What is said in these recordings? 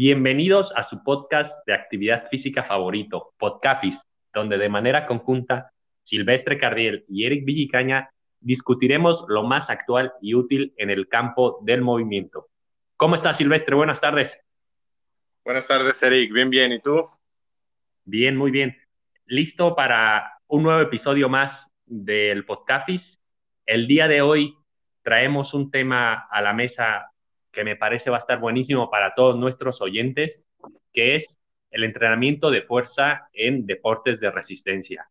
Bienvenidos a su podcast de actividad física favorito, Podcafis, donde de manera conjunta Silvestre Cardiel y Eric Villicaña discutiremos lo más actual y útil en el campo del movimiento. ¿Cómo estás, Silvestre? Buenas tardes. Buenas tardes, Eric. Bien, bien. ¿Y tú? Bien, muy bien. Listo para un nuevo episodio más del Podcafis. El día de hoy traemos un tema a la mesa que me parece va a estar buenísimo para todos nuestros oyentes, que es el entrenamiento de fuerza en deportes de resistencia.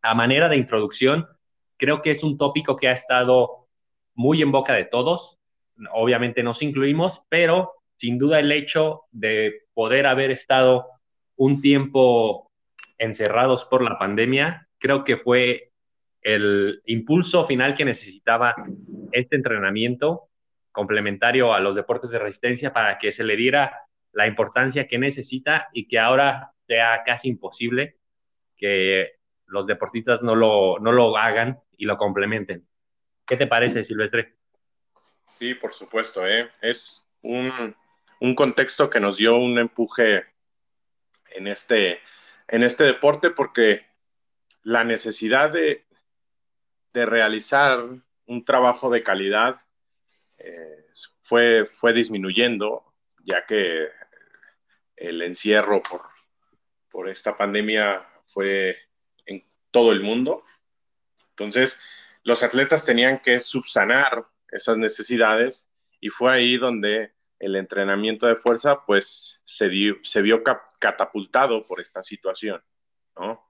A manera de introducción, creo que es un tópico que ha estado muy en boca de todos. Obviamente nos incluimos, pero sin duda el hecho de poder haber estado un tiempo encerrados por la pandemia, creo que fue el impulso final que necesitaba este entrenamiento complementario a los deportes de resistencia para que se le diera la importancia que necesita y que ahora sea casi imposible que los deportistas no lo, no lo hagan y lo complementen. ¿Qué te parece, Silvestre? Sí, por supuesto. ¿eh? Es un, un, contexto que nos dio un empuje en este, en este deporte porque la necesidad de, de realizar un trabajo de calidad fue, fue disminuyendo, ya que el encierro por, por esta pandemia fue en todo el mundo. Entonces, los atletas tenían que subsanar esas necesidades y fue ahí donde el entrenamiento de fuerza pues se, se vio catapultado por esta situación, ¿no?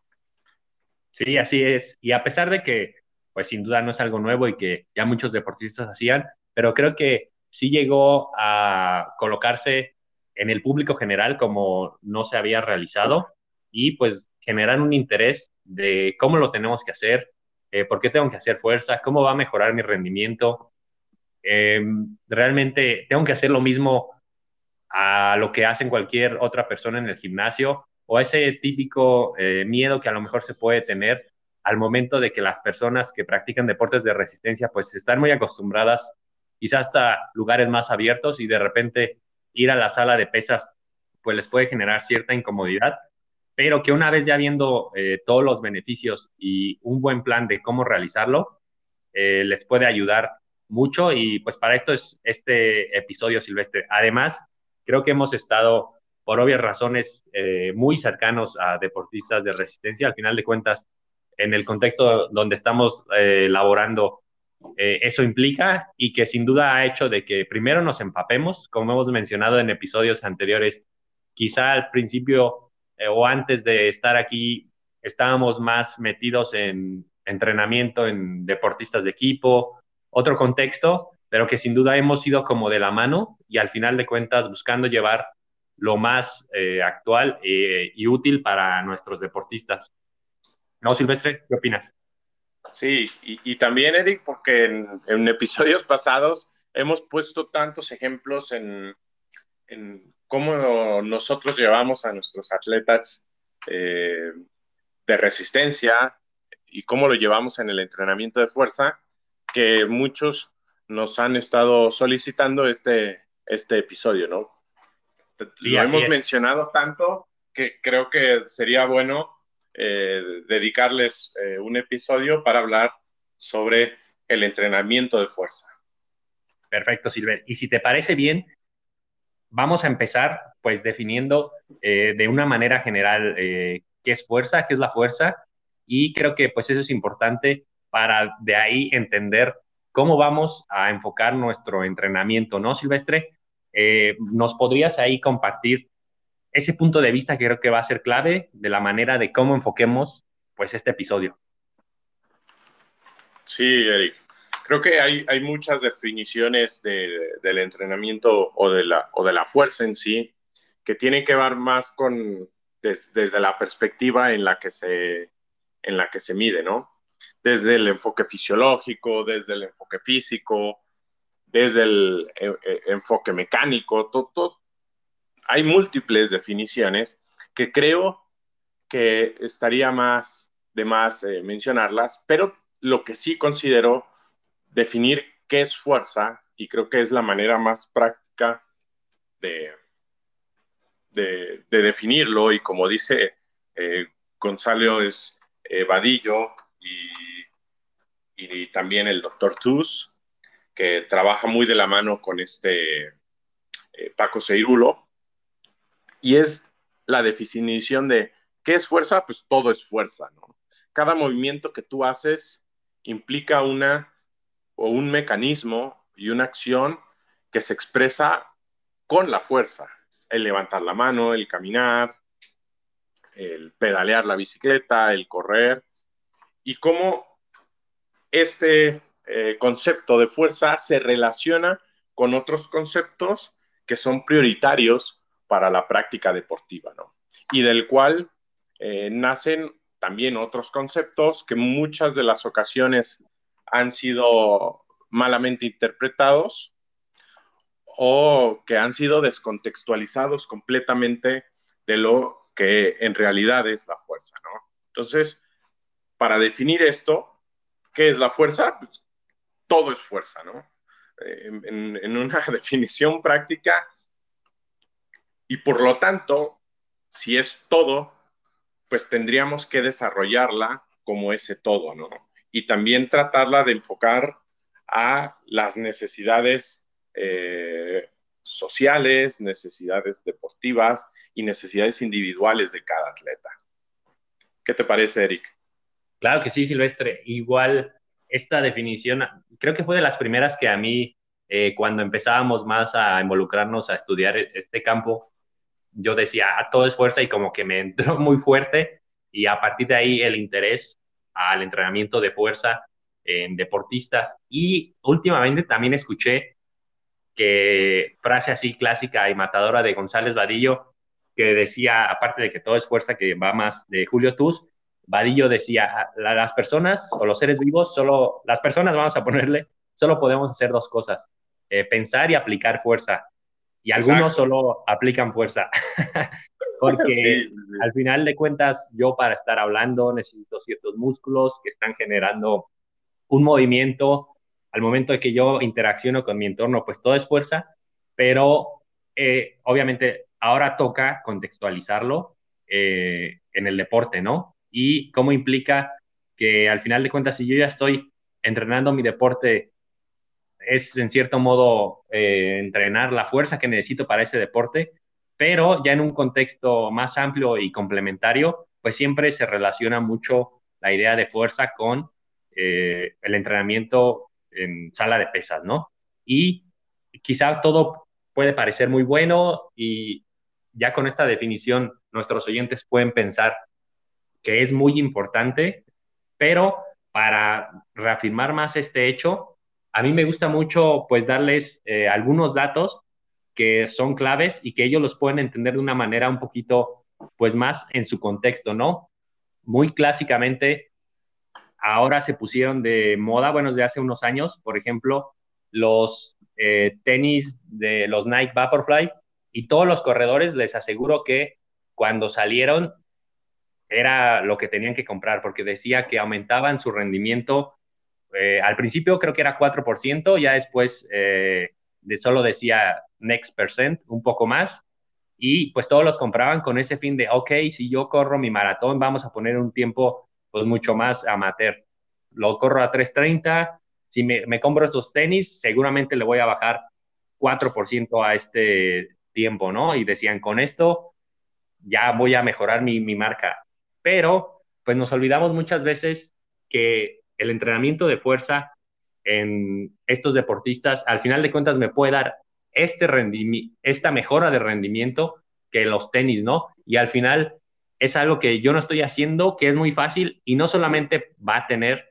Sí, así es. Y a pesar de que pues sin duda no es algo nuevo y que ya muchos deportistas hacían, pero creo que sí llegó a colocarse en el público general como no se había realizado y pues generar un interés de cómo lo tenemos que hacer, eh, por qué tengo que hacer fuerza, cómo va a mejorar mi rendimiento. Em, realmente tengo que hacer lo mismo a lo que hacen cualquier otra persona en el gimnasio o ese típico eh, miedo que a lo mejor se puede tener al momento de que las personas que practican deportes de resistencia pues están muy acostumbradas quizás hasta lugares más abiertos y de repente ir a la sala de pesas pues les puede generar cierta incomodidad, pero que una vez ya viendo eh, todos los beneficios y un buen plan de cómo realizarlo, eh, les puede ayudar mucho y pues para esto es este episodio silvestre. Además, creo que hemos estado por obvias razones eh, muy cercanos a deportistas de resistencia. Al final de cuentas, en el contexto donde estamos elaborando eh, eso implica y que sin duda ha hecho de que primero nos empapemos, como hemos mencionado en episodios anteriores, quizá al principio eh, o antes de estar aquí estábamos más metidos en entrenamiento, en deportistas de equipo, otro contexto, pero que sin duda hemos ido como de la mano y al final de cuentas buscando llevar lo más eh, actual y útil para nuestros deportistas. ¿No, Silvestre? ¿Qué opinas? Sí, y, también, Eric, porque en, episodios pasados hemos puesto tantos ejemplos en, cómo nosotros llevamos a nuestros atletas eh, de resistencia y cómo lo llevamos en el entrenamiento de fuerza, que muchos nos han estado solicitando este, este episodio, ¿no? lo hemos mencionado tanto que creo que sería bueno eh, dedicarles eh, un episodio para hablar sobre el entrenamiento de fuerza. Perfecto, Silver. Y si te parece bien, vamos a empezar pues definiendo eh, de una manera general qué es fuerza, qué es la fuerza, y creo que pues eso es importante para de ahí entender cómo vamos a enfocar nuestro entrenamiento, ¿no, Silvestre? ¿Nos podrías ahí compartir ese punto de vista que creo que va a ser clave de la manera de cómo enfoquemos pues este episodio. Sí, Eric. Creo que hay, hay muchas definiciones del entrenamiento o de, la, o de la fuerza en sí que tienen que ver más con desde la perspectiva en la que se en la que se mide, ¿no? Desde el enfoque fisiológico, desde el enfoque físico, desde el, eh, eh, enfoque mecánico, todo, hay múltiples definiciones que creo que estaría más de más eh, mencionarlas, pero lo que sí considero definir qué es fuerza y creo que es la manera más práctica de, de, definirlo y como dice eh, Gonzalo es eh, Vadillo y, y, también el doctor Tus, que trabaja muy de la mano con este eh, Paco Seirulo, y es la definición de qué es fuerza, pues todo es fuerza. Cada movimiento que tú haces implica una o un mecanismo y una acción que se expresa con la fuerza, el levantar la mano, el caminar, el pedalear la bicicleta, el correr, y cómo este eh, concepto de fuerza se relaciona con otros conceptos que son prioritarios para la práctica deportiva, ¿no? Y del cual eh, nacen también otros conceptos que muchas de las ocasiones han sido malamente interpretados o que han sido descontextualizados completamente de lo que en realidad es la fuerza, ¿no? Entonces, para definir esto, ¿qué es la fuerza? Pues, todo es fuerza, ¿no? Eh, en, una definición práctica, y por lo tanto, si es todo, pues tendríamos que desarrollarla como ese todo, ¿no? Y también tratarla de enfocar a las necesidades eh, sociales, necesidades deportivas y necesidades individuales de cada atleta. ¿Qué te parece, Eric? Claro que sí, Silvestre. Igual esta definición, creo que fue de las primeras que a mí, eh, cuando empezábamos más a involucrarnos a estudiar este campo, yo decía, ah, todo es fuerza y como que me entró muy fuerte y a partir de ahí el interés al entrenamiento de fuerza en deportistas. Y últimamente también escuché que frase así clásica y matadora de González Vadillo, que decía, aparte de que todo es fuerza, que va más de Julio Tuz, Vadillo decía, las personas o los seres vivos, solo las personas, vamos a ponerle, solo podemos hacer dos cosas, eh, pensar y aplicar fuerza. Y algunos solo aplican fuerza. Porque al final de cuentas, yo para estar hablando necesito ciertos músculos que están generando un movimiento al momento de que yo interacciono con mi entorno, pues todo es fuerza, pero eh, obviamente ahora toca contextualizarlo eh, en el deporte, ¿no? Y cómo implica que al final de cuentas, si yo ya estoy entrenando mi deporte, es en cierto modo eh, entrenar la fuerza que necesito para ese deporte, pero ya en un contexto más amplio y complementario, pues siempre se relaciona mucho la idea de fuerza con el entrenamiento en sala de pesas, ¿no? Y quizá todo puede parecer muy bueno y ya con esta definición nuestros oyentes pueden pensar que es muy importante, pero para reafirmar más este hecho, a mí me gusta mucho pues darles eh, algunos datos que son claves y que ellos los pueden entender de una manera un poquito pues más en su contexto, ¿no? Muy clásicamente, ahora se pusieron de moda, bueno, desde hace unos años, por ejemplo, los eh, tenis de los Nike Vaporfly y todos los corredores les aseguro que cuando salieron era lo que tenían que comprar porque decía que aumentaban su rendimiento. Eh, al principio creo que era 4%, ya después eh, de solo decía next percent, un poco más. Y pues todos los compraban con ese fin de, ok, si yo corro mi maratón, vamos a poner un tiempo pues mucho más amateur. Lo corro a 3.30, si me, compro estos tenis, seguramente le voy a bajar 4% a este tiempo, ¿no? Y decían, con esto ya voy a mejorar mi marca. Pero, pues nos olvidamos muchas veces que el entrenamiento de fuerza en estos deportistas, al final de cuentas, me puede dar este esta mejora de rendimiento que los tenis, ¿no? Y al final es algo que yo no estoy haciendo, que es muy fácil y no solamente va a tener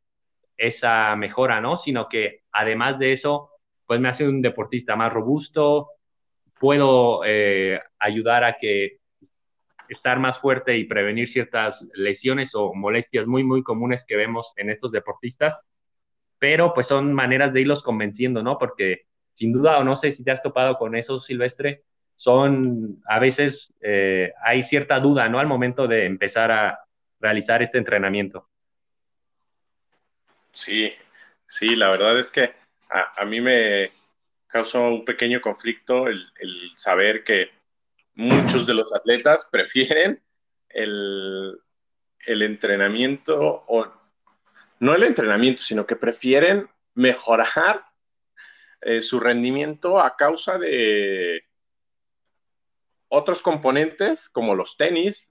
esa mejora, ¿no? Sino que además de eso, pues me hace un deportista más robusto, puedo eh, ayudar a que estar más fuerte y prevenir ciertas lesiones o molestias muy, muy comunes que vemos en estos deportistas, pero pues son maneras de irlos convenciendo, ¿no? Porque sin duda, o no sé si te has topado con eso, Silvestre, son, a veces eh, hay cierta duda, ¿no? Al momento de empezar a realizar este entrenamiento. Sí, sí, la verdad es que a, mí me causó un pequeño conflicto el, saber que muchos de los atletas prefieren el, el entrenamiento, o no el entrenamiento, sino que prefieren mejorar eh, su rendimiento a causa de otros componentes como los tenis,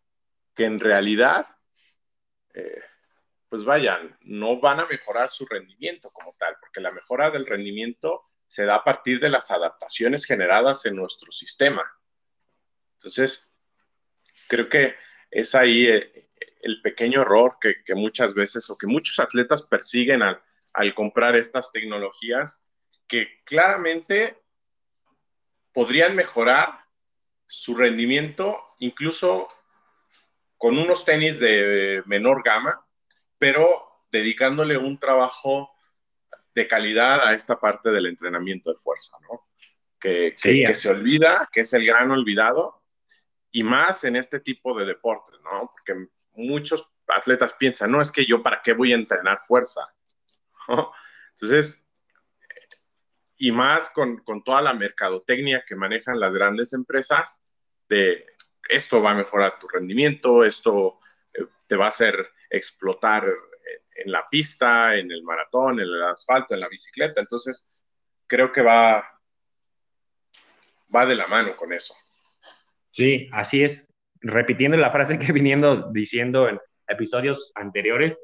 que en realidad, eh, pues vayan, no van a mejorar su rendimiento como tal, porque la mejora del rendimiento se da a partir de las adaptaciones generadas en nuestro sistema. Entonces, creo que es ahí eh, el, pequeño error que, muchas veces o que muchos atletas persiguen al, al comprar estas tecnologías que claramente podrían mejorar su rendimiento incluso con unos tenis de menor gama, pero dedicándole un trabajo de calidad a esta parte del entrenamiento de fuerza, ¿no? Que, que, se olvida, que es el gran olvidado, y más en este tipo de deportes, ¿no? Porque muchos atletas piensan, no, es que yo para qué voy a entrenar fuerza. Entonces, y más con, con, toda la mercadotecnia que manejan las grandes empresas, de esto va a mejorar tu rendimiento, esto eh, te va a hacer explotar en la pista, en el maratón, en el asfalto, en la bicicleta. Entonces, creo que va, va de la mano con eso. Sí, así es. Repitiendo la frase que viniendo diciendo en episodios anteriores,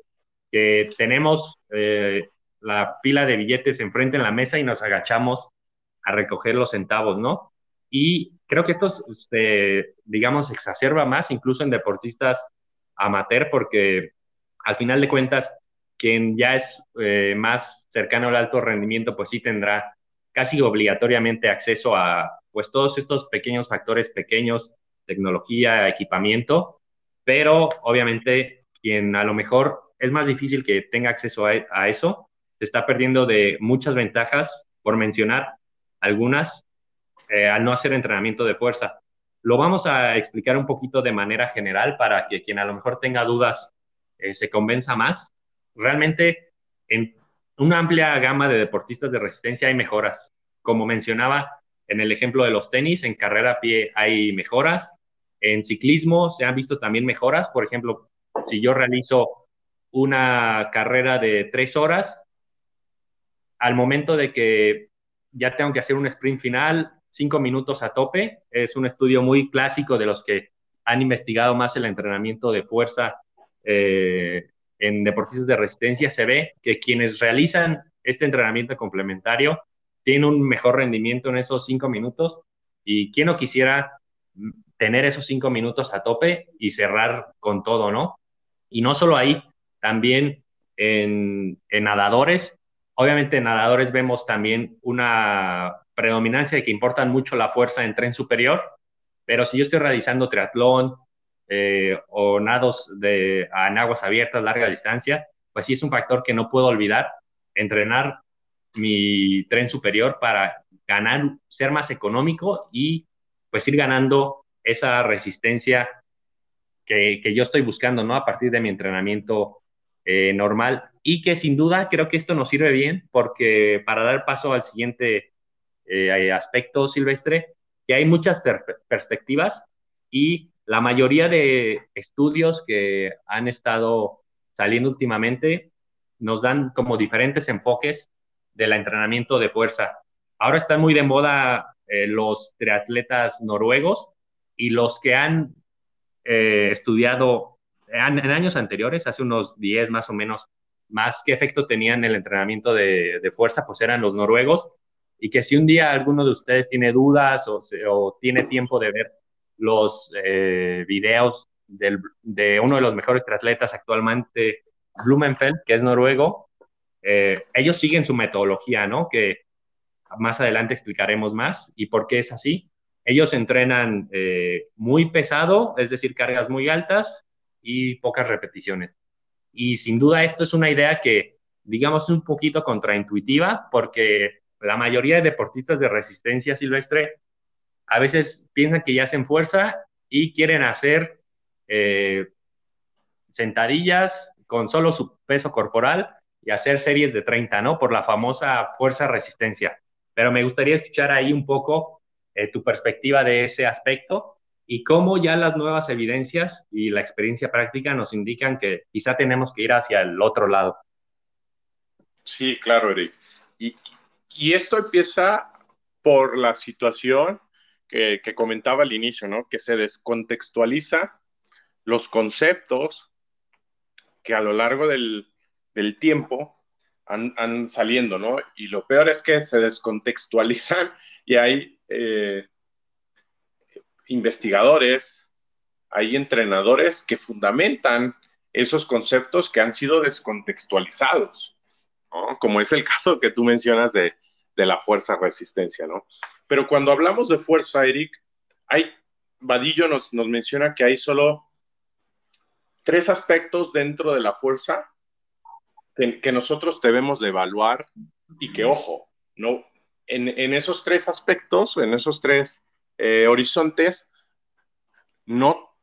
que tenemos eh, la pila de billetes enfrente en la mesa y nos agachamos a recoger los centavos, ¿no? Y creo que esto, se, digamos, exacerba más incluso en deportistas amateur porque al final de cuentas, quien ya es eh, más cercano al alto rendimiento, pues sí tendrá casi obligatoriamente acceso a pues todos estos pequeños factores pequeños, tecnología, equipamiento, pero obviamente quien a lo mejor es más difícil que tenga acceso a eso, se está perdiendo de muchas ventajas, por mencionar algunas, eh, al no hacer entrenamiento de fuerza. Lo vamos a explicar un poquito de manera general para que quien a lo mejor tenga dudas eh, se convenza más. Realmente, en una amplia gama de deportistas de resistencia hay mejoras. Como mencionaba en el ejemplo de los tenis, en carrera a pie hay mejoras. En ciclismo se han visto también mejoras. Por ejemplo, si yo realizo una carrera de tres horas, al momento de que ya tengo que hacer un sprint final, cinco minutos a tope, es un estudio muy clásico de los que han investigado más el entrenamiento de fuerza eh, en deportistas de resistencia, se ve que quienes realizan este entrenamiento complementario tienen un mejor rendimiento en esos cinco minutos y quien no quisiera tener esos cinco minutos a tope y cerrar con todo, ¿no? Y no solo ahí, también en, en nadadores Obviamente en nadadores vemos también una predominancia de que importan mucho la fuerza en tren superior, pero si yo estoy realizando triatlón eh, o nados de, en aguas abiertas, larga distancia, pues sí es un factor que no puedo olvidar, entrenar mi tren superior para ganar, ser más económico y pues ir ganando esa resistencia que, que yo estoy buscando, ¿no? A partir de mi entrenamiento eh, normal y que sin duda creo que esto nos sirve bien porque para dar paso al siguiente eh, aspecto silvestre, que hay muchas perspectivas y la mayoría de estudios que han estado saliendo últimamente nos dan como diferentes enfoques del entrenamiento de fuerza. Ahora están muy de moda eh, los triatletas noruegos y los que han estudiado en, años anteriores, hace unos 10 más o menos, más qué efecto tenían el entrenamiento de, fuerza, pues eran los noruegos. Y que si un día alguno de ustedes tiene dudas o, tiene tiempo de ver los eh, videos de uno de los mejores triatletas actualmente, Blumenfeld, que es noruego, eh, ellos siguen su metodología, ¿no? Que más adelante explicaremos más y por qué es así. Ellos entrenan eh, muy pesado, es decir, cargas muy altas, y pocas repeticiones. Y sin duda esto es una idea que, digamos, es un poquito contraintuitiva porque la mayoría de deportistas de resistencia silvestre a veces piensan que ya hacen fuerza y quieren hacer eh, sentadillas con solo su peso corporal y hacer series de 30, ¿no? Por la famosa fuerza-resistencia. Pero me gustaría escuchar ahí un poco eh, tu perspectiva de ese aspecto y cómo ya las nuevas evidencias y la experiencia práctica nos indican que quizá tenemos que ir hacia el otro lado. Sí, claro, Eric. Y, y esto empieza por la situación que, comentaba al inicio, ¿no? Que se descontextualiza los conceptos que a lo largo del, del tiempo han, han, saliendo, ¿no? Y lo peor es que se descontextualizan y hay eh, investigadores, hay entrenadores que fundamentan esos conceptos que han sido descontextualizados, ¿no? como es el caso que tú mencionas de, de la fuerza resistencia, ¿no? Pero cuando hablamos de fuerza, Eric, hay, Vadillo nos, nos menciona que hay solo tres aspectos dentro de la fuerza que, nosotros debemos de evaluar y que, ojo, no, en, en esos tres aspectos, en esos tres eh, horizontes, no,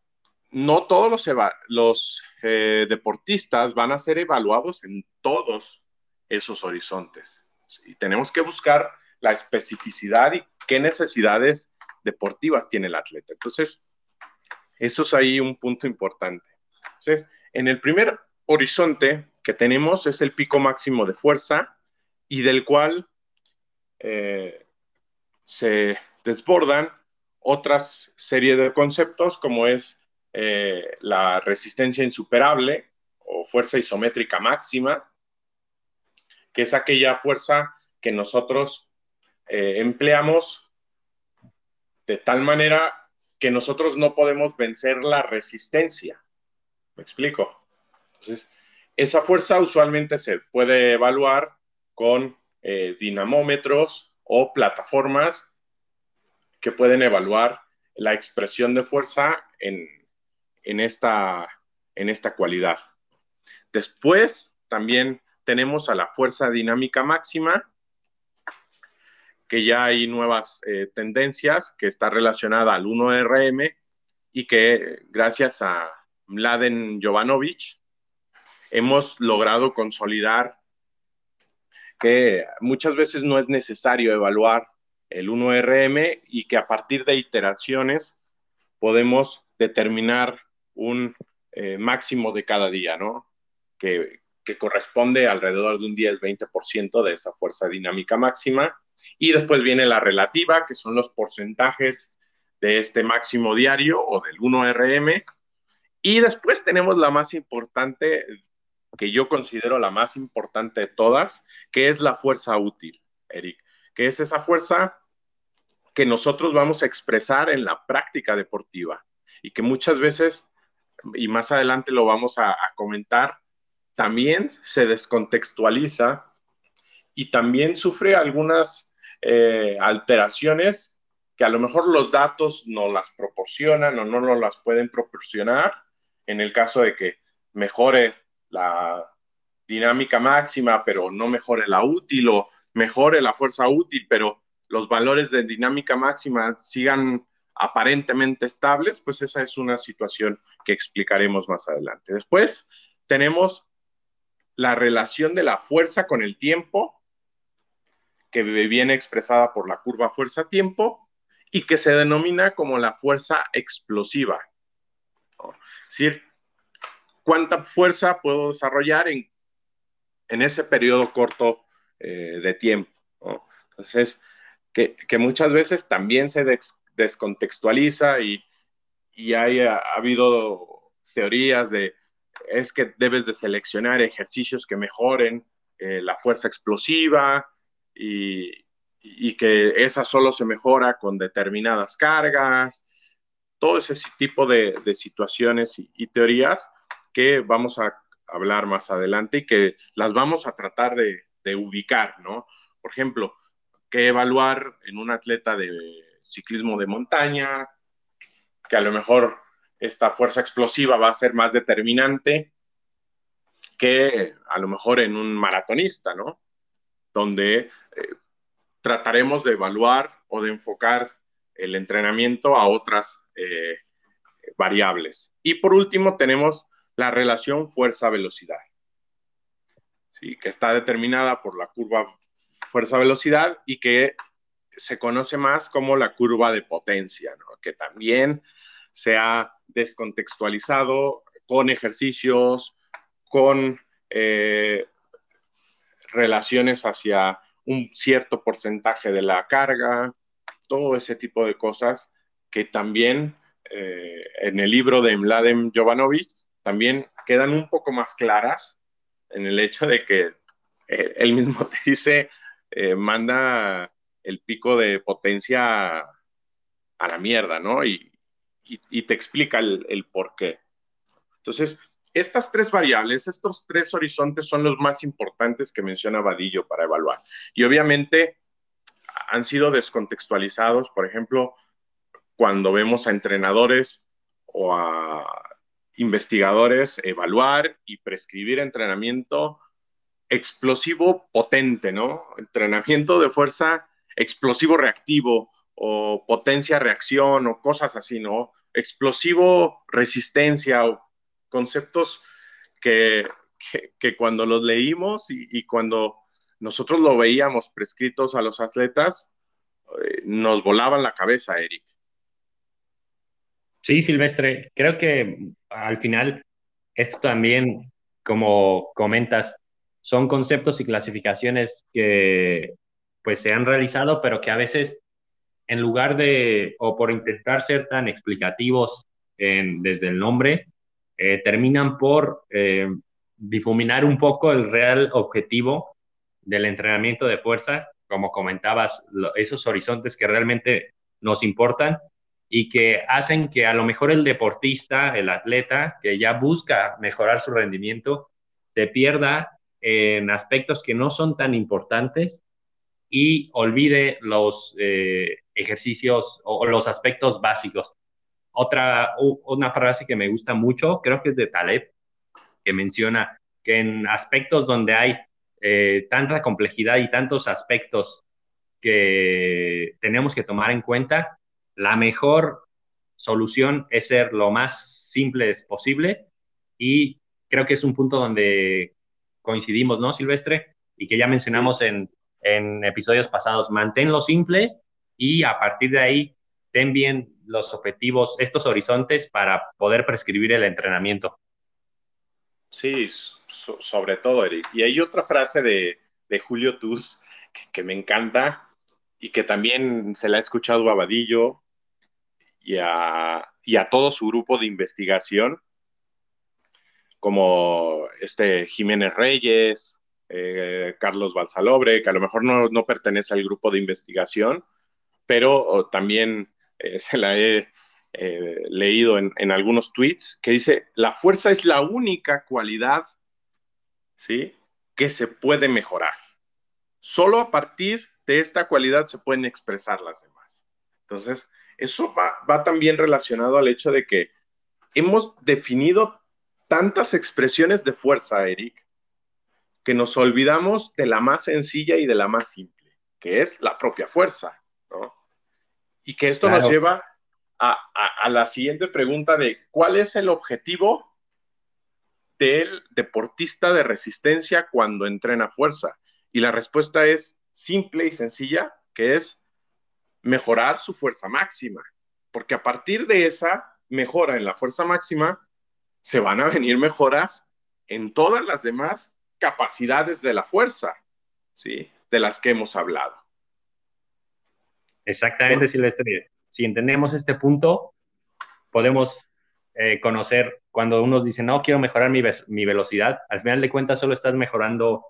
no todos los, los eh, deportistas van a ser evaluados en todos esos horizontes. Y tenemos que buscar la especificidad y qué necesidades deportivas tiene el atleta. Entonces, eso es ahí un punto importante. Entonces, en el primer horizonte que tenemos es el pico máximo de fuerza y del cual eh, se desbordan otras serie de conceptos como es eh, la resistencia insuperable o fuerza isométrica máxima, que es aquella fuerza que nosotros eh, empleamos de tal manera que nosotros no podemos vencer la resistencia. ¿Me explico? Entonces, esa fuerza usualmente se puede evaluar con eh, dinamómetros o plataformas que pueden evaluar la expresión de fuerza en, en, esta, en esta cualidad. Después también tenemos a la fuerza dinámica máxima, que ya hay nuevas eh, tendencias, que está relacionada al 1RM y que gracias a Mladen Jovanovic hemos logrado consolidar que muchas veces no es necesario evaluar el 1RM y que a partir de iteraciones podemos determinar un eh, máximo de cada día, ¿no? Que, que corresponde alrededor de un 10-20% de esa fuerza dinámica máxima. Y después viene la relativa, que son los porcentajes de este máximo diario o del 1RM. Y después tenemos la más importante, que yo considero la más importante de todas, que es la fuerza útil, Eric, que es esa fuerza que nosotros vamos a expresar en la práctica deportiva y que muchas veces, y más adelante lo vamos a, a comentar, también se descontextualiza y también sufre algunas eh, alteraciones que a lo mejor los datos no las proporcionan o no nos las pueden proporcionar en el caso de que mejore la dinámica máxima, pero no mejore la útil o mejore la fuerza útil, pero los valores de dinámica máxima sigan aparentemente estables, pues esa es una situación que explicaremos más adelante. Después tenemos la relación de la fuerza con el tiempo, que viene expresada por la curva fuerza-tiempo, y que se denomina como la fuerza explosiva. Es decir, cuánta fuerza puedo desarrollar en, en ese periodo corto eh, de tiempo. Entonces, que, que muchas veces también se des, descontextualiza y, y hay, ha, ha, habido teorías de es que debes de seleccionar ejercicios que mejoren eh, la fuerza explosiva y, que esa solo se mejora con determinadas cargas, todo ese tipo de, situaciones y, teorías que vamos a hablar más adelante y que las vamos a tratar de, de ubicar, ¿no? Por ejemplo, que evaluar en un atleta de ciclismo de montaña, que a lo mejor esta fuerza explosiva va a ser más determinante que a lo mejor en un maratonista, ¿no? Donde eh, trataremos de evaluar o de enfocar el entrenamiento a otras eh, variables. Y por último tenemos la relación fuerza-velocidad, ¿sí? que está determinada por la curva fuerza-velocidad y que se conoce más como la curva de potencia, ¿no? que también se ha descontextualizado con ejercicios, con eh, relaciones hacia un cierto porcentaje de la carga, todo ese tipo de cosas que también eh, en el libro de Mladen Jovanovic también quedan un poco más claras en el hecho de que eh, él mismo te dice, manda el pico de potencia a la mierda, ¿no? Te explica el, el por qué. Entonces, estas tres variables, estos tres horizontes son los más importantes que menciona Vadillo para evaluar. Y obviamente han sido descontextualizados, por ejemplo, cuando vemos a entrenadores o a investigadores evaluar y prescribir entrenamiento explosivo potente, ¿no? Entrenamiento de fuerza explosivo reactivo o potencia reacción o cosas así, ¿no? Explosivo resistencia o conceptos que, cuando los leímos y, cuando nosotros lo veíamos prescritos a los atletas, eh, nos volaban la cabeza, Eric. Sí, Silvestre, creo que al final esto también, como comentas, son conceptos y clasificaciones que pues se han realizado, pero que a veces en lugar de, o por intentar ser tan explicativos desde el nombre, eh, terminan por eh, difuminar un poco el real objetivo del entrenamiento de fuerza, como comentabas, esos horizontes que realmente nos importan y que hacen que a lo mejor el deportista, el atleta que ya busca mejorar su rendimiento, se pierda en aspectos que no son tan importantes y olvide los eh, ejercicios o los aspectos básicos. Otra, una frase que me gusta mucho, creo que es de Taleb, que menciona que en aspectos donde hay eh, tanta complejidad y tantos aspectos que tenemos que tomar en cuenta, la mejor solución es ser lo más simple posible y creo que es un punto donde coincidimos, ¿no, Silvestre? Y que ya mencionamos en, en episodios pasados, manténlo simple y a partir de ahí ten bien los objetivos, estos horizontes para poder prescribir el entrenamiento. Sí, sobre todo, Eric. Y hay otra frase de, Julio Tuz que, me encanta y que también se la ha escuchado a Vadillo y a, todo su grupo de investigación, como este Jiménez Reyes, eh, Carlos Balsalobre, que a lo mejor no, no, pertenece al grupo de investigación, pero también eh, se la he eh, leído en, algunos tweets, que dice, la fuerza es la única cualidad, ¿sí? Que se puede mejorar. Solo a partir de esta cualidad se pueden expresar las demás. Entonces, eso va, va también relacionado al hecho de que hemos definido tantas expresiones de fuerza, Eric, que nos olvidamos de la más sencilla y de la más simple, que es la propia fuerza. Y que esto nos lleva a, la siguiente pregunta de cuál es el objetivo del deportista de resistencia cuando entrena fuerza. Y la respuesta es simple y sencilla, que es mejorar su fuerza máxima. Porque a partir de esa mejora en la fuerza máxima, se van a venir mejoras en todas las demás capacidades de la fuerza, ¿sí? De las que hemos hablado. Exactamente, Silvestre. Si entendemos este punto, podemos eh, conocer cuando uno dice, no, quiero mejorar mi, mi, velocidad, al final de cuentas solo estás mejorando,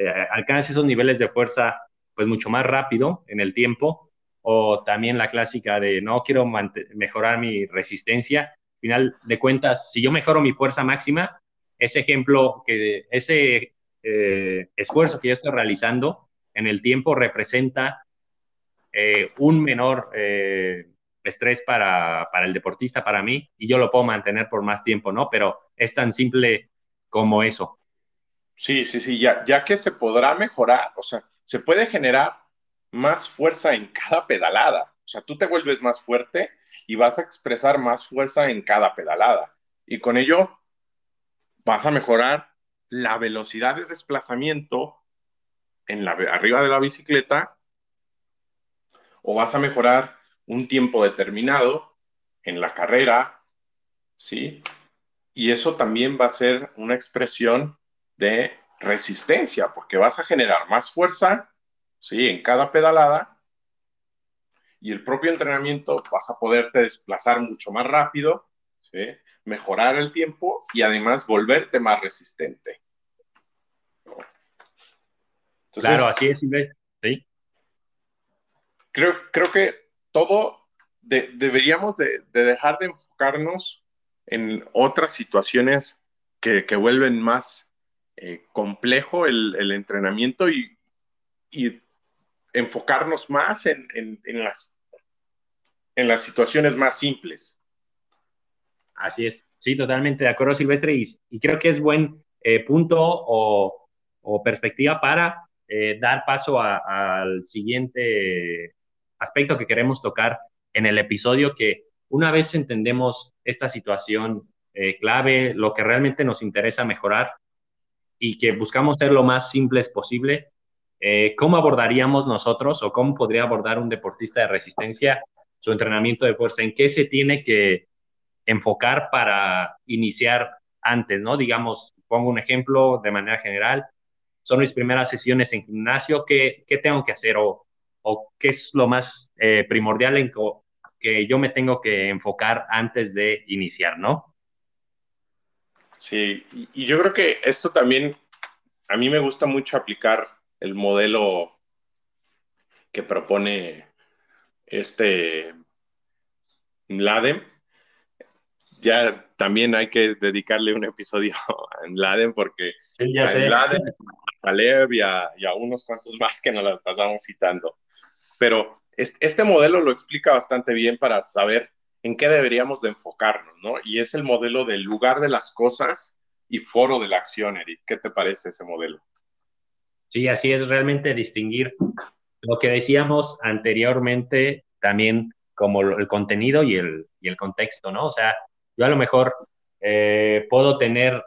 eh, alcanzas esos niveles de fuerza pues mucho más rápido en el tiempo, o también la clásica de, no, quiero mejorar mi resistencia, al final de cuentas, si yo mejoro mi fuerza máxima, ese ejemplo, que ese eh, esfuerzo que yo estoy realizando en el tiempo representa eh, un menor eh, estrés para, el deportista, para mí, y yo lo puedo mantener por más tiempo, ¿no? Pero es tan simple como eso. Sí, sí, sí, ya, ya que se podrá mejorar, o sea, se puede generar más fuerza en cada pedalada. O sea, tú te vuelves más fuerte y vas a expresar más fuerza en cada pedalada. Y con ello vas a mejorar la velocidad de desplazamiento en la, arriba de la bicicleta o vas a mejorar un tiempo determinado en la carrera, ¿sí? Y eso también va a ser una expresión de resistencia, porque vas a generar más fuerza, ¿sí? En cada pedalada. Y el propio entrenamiento vas a poderte desplazar mucho más rápido, ¿sí? Mejorar el tiempo y además volverte más resistente. claro, así es, ¿sí? Creo, creo que todo deberíamos de, dejar de enfocarnos en otras situaciones que, vuelven más eh, complejo el, entrenamiento y, enfocarnos más en, las, en las situaciones más simples. Así es, sí, totalmente de acuerdo, Silvestre, y, creo que es buen eh, punto o, perspectiva para eh, dar paso al siguiente aspecto que queremos tocar en el episodio, que una vez entendemos esta situación eh, clave, lo que realmente nos interesa mejorar y que buscamos ser lo más simples posible, ¿cómo abordaríamos nosotros o cómo podría abordar un deportista de resistencia su entrenamiento de fuerza? ¿En qué se tiene que enfocar para iniciar antes, ¿no? Digamos, pongo un ejemplo de manera general, son mis primeras sesiones en gimnasio, ¿qué, tengo que hacer o, qué es lo más eh, primordial en que yo me tengo que enfocar antes de iniciar, ¿no? Sí, y yo creo que esto también, a mí me gusta mucho aplicar el modelo que propone este Mladem, ya también hay que dedicarle un episodio a Laden porque a Laden, a Lev y a, unos cuantos más que nos la pasamos citando. Pero este modelo lo explica bastante bien para saber en qué deberíamos de enfocarnos, ¿no? Y es el modelo del lugar de las cosas y foro de la acción, Eric. ¿Qué te parece ese modelo? Sí, así es realmente distinguir lo que decíamos anteriormente también como el contenido y el, y el contexto, ¿no? O sea, yo a lo mejor eh, puedo tener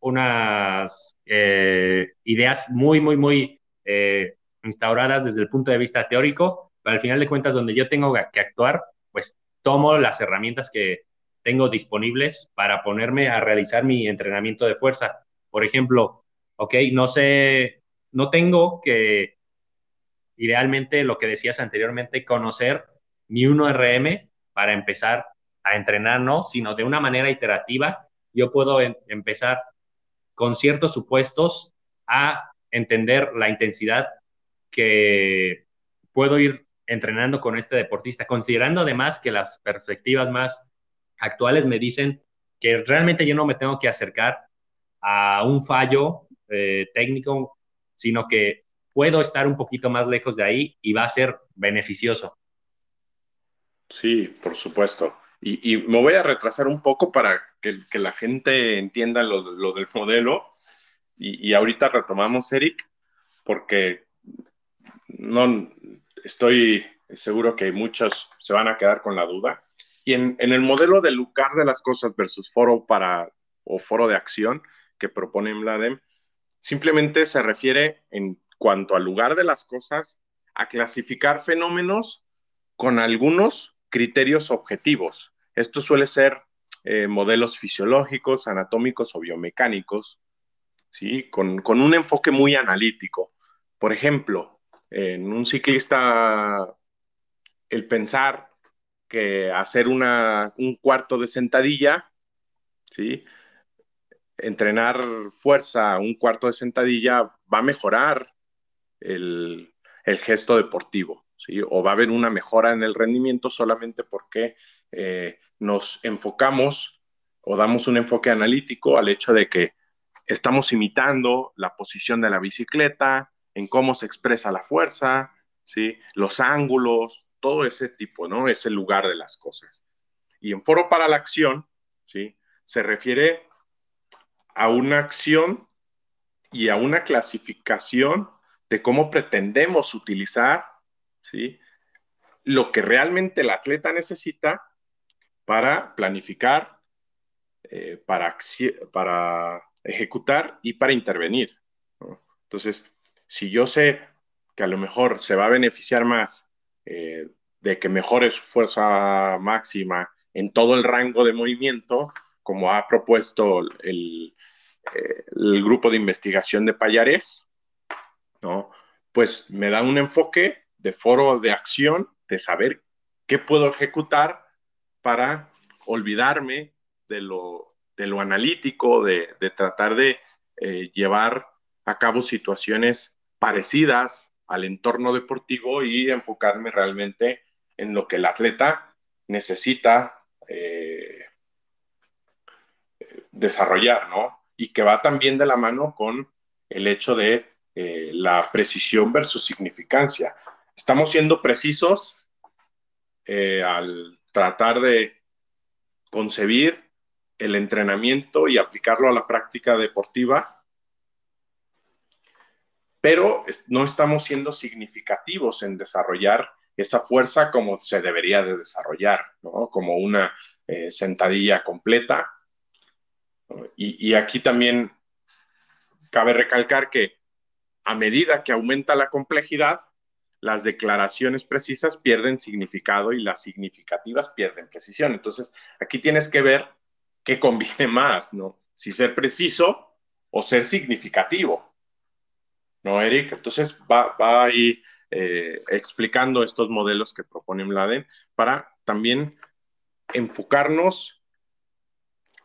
unas eh, ideas muy, muy, muy eh, instauradas desde el punto de vista teórico, pero al final de cuentas donde yo tengo que actuar, pues tomo las herramientas que tengo disponibles para ponerme a realizar mi entrenamiento de fuerza. Por ejemplo, ok, no sé, no tengo que, idealmente lo que decías anteriormente, conocer ni 1RM para empezar a entrenar, ¿no? Sino de una manera iterativa, yo puedo empezar con ciertos supuestos a entender la intensidad que puedo ir entrenando con este deportista, considerando además que las perspectivas más actuales me dicen que realmente yo no me tengo que acercar a un fallo eh, técnico, sino que puedo estar un poquito más lejos de ahí y va a ser beneficioso. Sí, por supuesto. Y, me voy a retrasar un poco para que, la gente entienda lo, del modelo. Y, ahorita retomamos, Eric, porque no estoy seguro que muchos se van a quedar con la duda. Y en, el modelo del lugar de las cosas versus foro para o foro de acción que propone Mladem, simplemente se refiere en cuanto al lugar de las cosas a clasificar fenómenos con algunos criterios objetivos. Esto suele ser eh, modelos fisiológicos, anatómicos o biomecánicos, ¿sí? Con, un enfoque muy analítico. Por ejemplo, en un ciclista, el pensar que hacer una, un cuarto de sentadilla, ¿sí? entrenar fuerza, un cuarto de sentadilla, va a mejorar el, el gesto deportivo. O va a haber una mejora en el rendimiento solamente porque eh, nos enfocamos o damos un enfoque analítico al hecho de que estamos imitando la posición de la bicicleta, en cómo se expresa la fuerza, ¿sí? los ángulos, todo ese tipo, ¿no? Ese lugar de las cosas. Y en foro para la acción, ¿sí? Se refiere a una acción y a una clasificación de cómo pretendemos utilizar ¿sí? Lo que realmente el atleta necesita para planificar, eh, para, para ejecutar y para intervenir. Entonces, si yo sé que a lo mejor se va a beneficiar más eh, de que mejore su fuerza máxima en todo el rango de movimiento, como ha propuesto el, eh, el grupo de investigación de Payares, ¿no? Pues me da un enfoque de foro de acción, de saber qué puedo ejecutar para olvidarme de lo, de lo analítico, de, de tratar de eh, llevar a cabo situaciones parecidas al entorno deportivo y enfocarme realmente en lo que el atleta necesita eh, desarrollar, ¿no? Y que va también de la mano con el hecho de eh, la precisión versus significancia. Estamos siendo precisos al tratar de concebir el entrenamiento y aplicarlo a la práctica deportiva pero no estamos siendo significativos en desarrollar esa fuerza como se debería de desarrollar. Como una eh, sentadilla completa. Y, aquí también cabe recalcar que a medida que aumenta la complejidad, las declaraciones precisas pierden significado y las significativas pierden precisión. Entonces, aquí tienes que ver qué conviene más, ¿no? Si ser preciso o ser significativo. ¿no, Eric? Entonces va, va ahí eh, explicando estos modelos que propone Mladen para también enfocarnos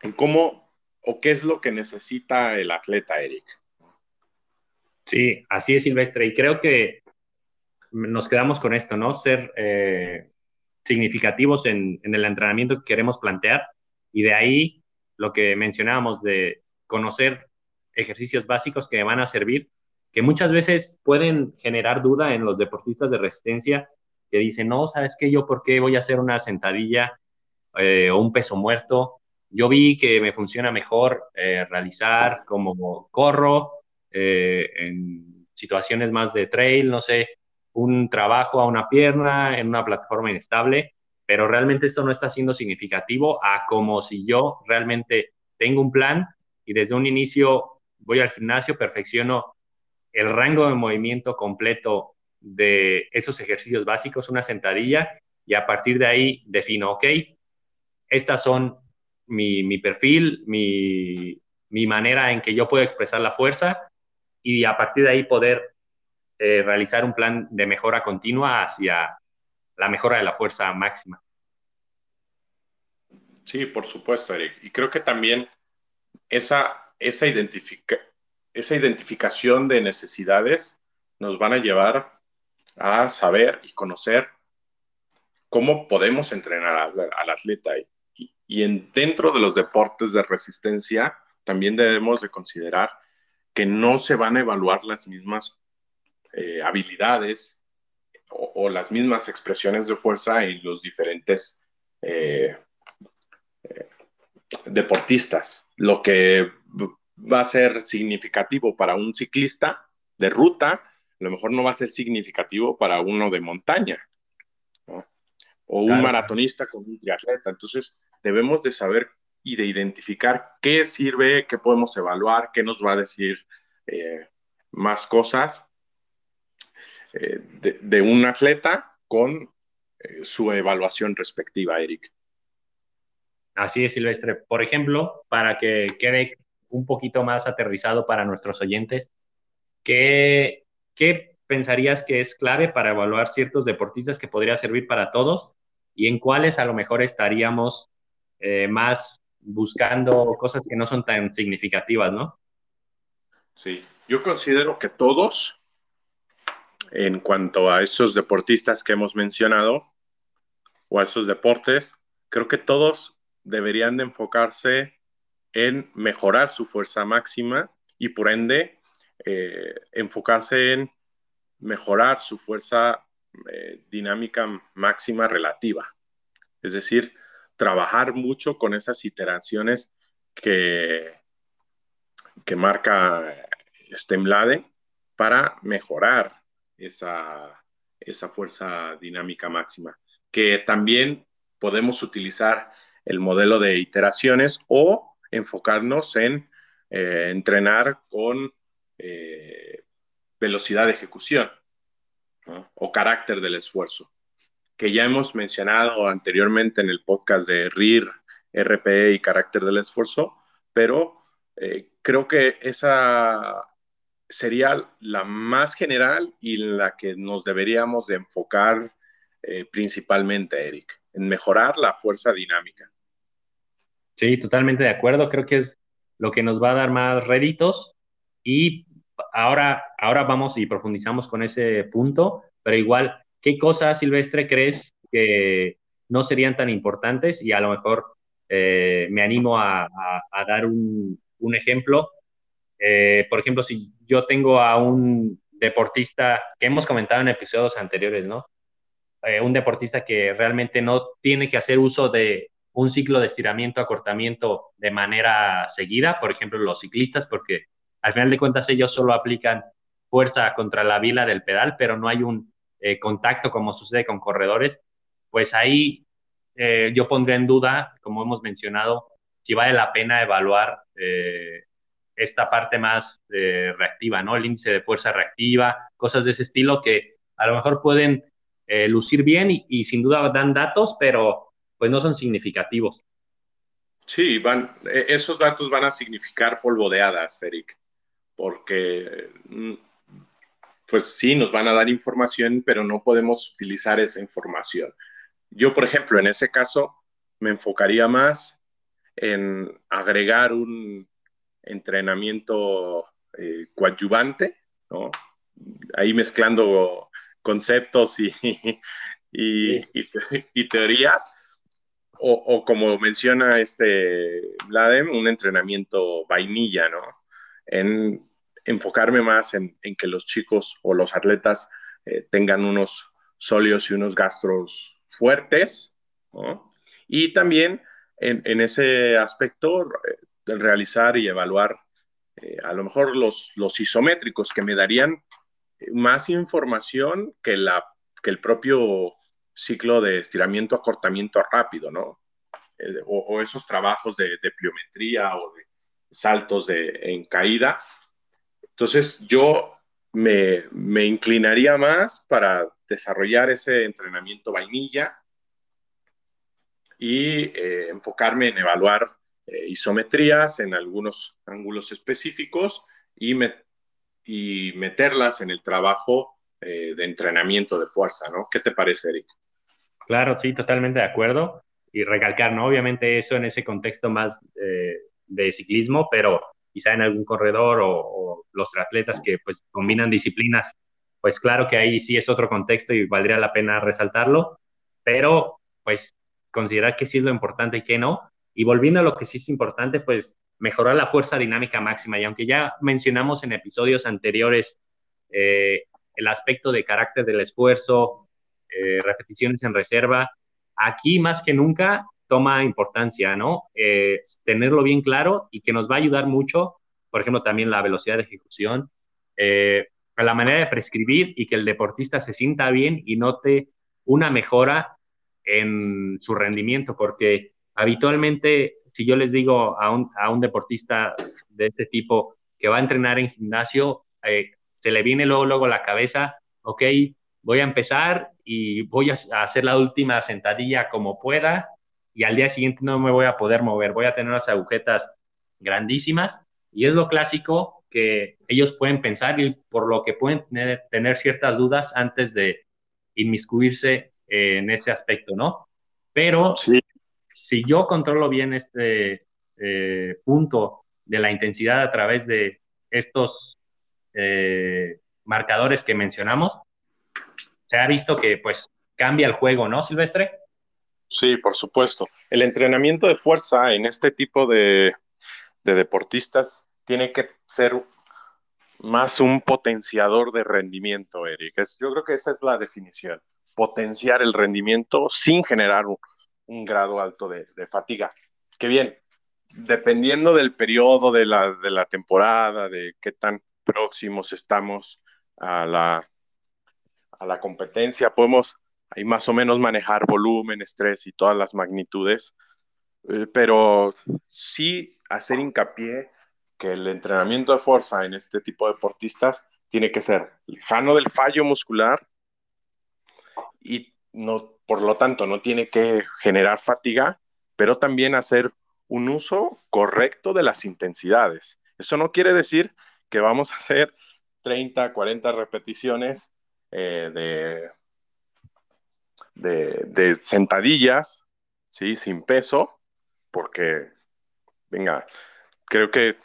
en cómo o qué es lo que necesita el atleta, Eric. Sí, así es, Silvestre. Y creo que nos quedamos con esto, ¿no? Ser eh, significativos en, el entrenamiento que queremos plantear y de ahí lo que mencionábamos de conocer ejercicios básicos que van a servir que muchas veces pueden generar duda en los deportistas de resistencia que dicen, no, ¿sabes qué? Yo, ¿por qué voy a hacer una sentadilla eh, o un peso muerto? Yo vi que me funciona mejor eh, realizar como corro en situaciones más de trail, no sé, un trabajo a una pierna en una plataforma inestable, pero realmente esto no está siendo significativo a como si yo realmente tengo un plan y desde un inicio voy al gimnasio, perfecciono el rango de movimiento completo de esos ejercicios básicos, una sentadilla, y a partir de ahí defino, ok, estas son mi, perfil, mi, manera en que yo puedo expresar la fuerza y a partir de ahí poder eh, realizar un plan de mejora continua hacia la mejora de la fuerza máxima. Sí, por supuesto, Eric. Y creo que también esa, esa identifica, esa identificación de necesidades nos van a llevar a saber y conocer cómo podemos entrenar al, atleta. Y, y en, dentro de los deportes de resistencia, también debemos de considerar que no se van a evaluar las mismas eh, habilidades o, las mismas expresiones de fuerza en los diferentes eh, eh, deportistas. Lo que va a ser significativo para un ciclista de ruta, a lo mejor no va a ser significativo para uno de montaña, o un maratonista con un triatleta. Entonces, debemos de saber y de identificar qué sirve, qué podemos evaluar, qué nos va a decir eh, más cosas eh, de, un atleta con eh, su evaluación respectiva, Eric. Así es, Silvestre. Por ejemplo, para que quede un poquito más aterrizado para nuestros oyentes, ¿qué, ¿qué pensarías que es clave para evaluar ciertos deportistas que podría servir para todos y en cuáles a lo mejor estaríamos eh, más buscando cosas que no son tan significativas, ¿no? Sí, yo considero que todos, en cuanto a esos deportistas que hemos mencionado, o a esos deportes, creo que todos deberían de enfocarse en mejorar su fuerza máxima y por ende eh, enfocarse en mejorar su fuerza eh, dinámica máxima relativa. Es decir, trabajar mucho con esas iteraciones que, que marca Stemlade para mejorar esa, esa fuerza dinámica máxima, que también podemos utilizar el modelo de iteraciones o enfocarnos en eh, entrenar con eh, velocidad de ejecución o carácter del esfuerzo. que ya hemos mencionado anteriormente en el podcast de RIR, RPE y carácter del esfuerzo, pero eh, creo que esa sería la más general y la que nos deberíamos de enfocar eh, principalmente, Eric, en mejorar la fuerza dinámica. Sí, totalmente de acuerdo. Creo que es lo que nos va a dar más réditos y ahora, ahora vamos y profundizamos con ese punto, pero igual, ¿qué cosas, Silvestre, crees que no serían tan importantes? Y a lo mejor eh, me animo a, dar un, ejemplo. Eh, por ejemplo, si yo tengo a un deportista que hemos comentado en episodios anteriores, ¿no? Eh, un deportista que realmente no tiene que hacer uso de un ciclo de estiramiento, acortamiento de manera seguida, por ejemplo, los ciclistas, porque al final de cuentas ellos solo aplican fuerza contra la vila del pedal, pero no hay un eh, contacto como sucede con corredores, pues ahí eh, yo pondría en duda, como hemos mencionado, si vale la pena evaluar eh, esta parte más reactiva, ¿no? El índice de fuerza reactiva, cosas de ese estilo que a lo mejor pueden lucir bien y, sin duda dan datos, pero pues no son significativos. Sí, e, esos datos van a significar polvo de hadas, Eric porque mm, pues sí, nos van a dar información, pero no podemos utilizar esa información. Yo, por ejemplo, en ese caso, me enfocaría más en agregar un entrenamiento eh, coadyuvante, ¿no? ahí mezclando conceptos y, y, teorías, o, o, como menciona este Vladem, un entrenamiento vainilla, ¿no? en enfocarme más en, que los chicos o los atletas eh, tengan unos sólidos y unos gastros fuertes, Y también en, ese aspecto, eh, realizar y evaluar eh, a lo mejor los, los isométricos que me darían más información que, la, que el propio ciclo de estiramiento, acortamiento rápido, ¿no? o, esos trabajos de, de pliometría o de saltos de, en caída. Entonces yo me, me inclinaría más para desarrollar ese entrenamiento vainilla y eh, enfocarme en evaluar eh, isometrías en algunos ángulos específicos y, meterlas en el trabajo eh, de entrenamiento de fuerza, ¿no? ¿Qué te parece, Eric? Claro, sí, totalmente de acuerdo. Y recalcar, ¿no? Obviamente eso en ese contexto más de ciclismo, pero quizá en algún corredor o, los atletas que pues combinan disciplinas, pues claro que ahí sí es otro contexto y valdría la pena resaltarlo, pero pues considerar que sí es lo importante y que no. Y volviendo a lo que sí es importante, pues mejorar la fuerza dinámica máxima. Y aunque ya mencionamos en episodios anteriores eh, el aspecto de carácter del esfuerzo, eh, repeticiones en reserva, aquí más que nunca toma importancia, ¿no? Eh, tenerlo bien claro y que nos va a ayudar mucho, por ejemplo, también la velocidad de ejecución, eh, la manera de prescribir y que el deportista se sienta bien y note una mejora en su rendimiento, porque habitualmente, si yo les digo a un, a un deportista de este tipo que va a entrenar en gimnasio, eh, se le viene luego, luego la cabeza, ok, voy a empezar y voy a hacer la última sentadilla como pueda y al día siguiente no me voy a poder mover, voy a tener unas agujetas grandísimas y es lo clásico que ellos pueden pensar y por lo que pueden tener, ciertas dudas antes de inmiscuirse en ese aspecto, ¿no? Pero si yo controlo bien este eh, punto de la intensidad a través de estos eh, marcadores que mencionamos, se ha visto que pues cambia el juego, ¿no, Silvestre? Sí, por supuesto. El entrenamiento de fuerza en este tipo de, deportistas tiene que ser más un potenciador de rendimiento, Eric. yo creo que esa es la definición. Potenciar el rendimiento sin generar un, grado alto de, fatiga. Que bien, dependiendo del periodo de la, de la temporada, de qué tan próximos estamos a la, a la competencia, podemos ahí más o menos manejar volumen, estrés y todas las magnitudes, eh, pero sí hacer hincapié que el entrenamiento de fuerza en este tipo de deportistas tiene que ser lejano del fallo muscular y no, por lo tanto, no tiene que generar fatiga, pero también hacer un uso correcto de las intensidades. Eso no quiere decir que vamos a hacer 30, 40 repeticiones eh, de, de, sentadillas, ¿sí? Sin peso, porque, venga, creo que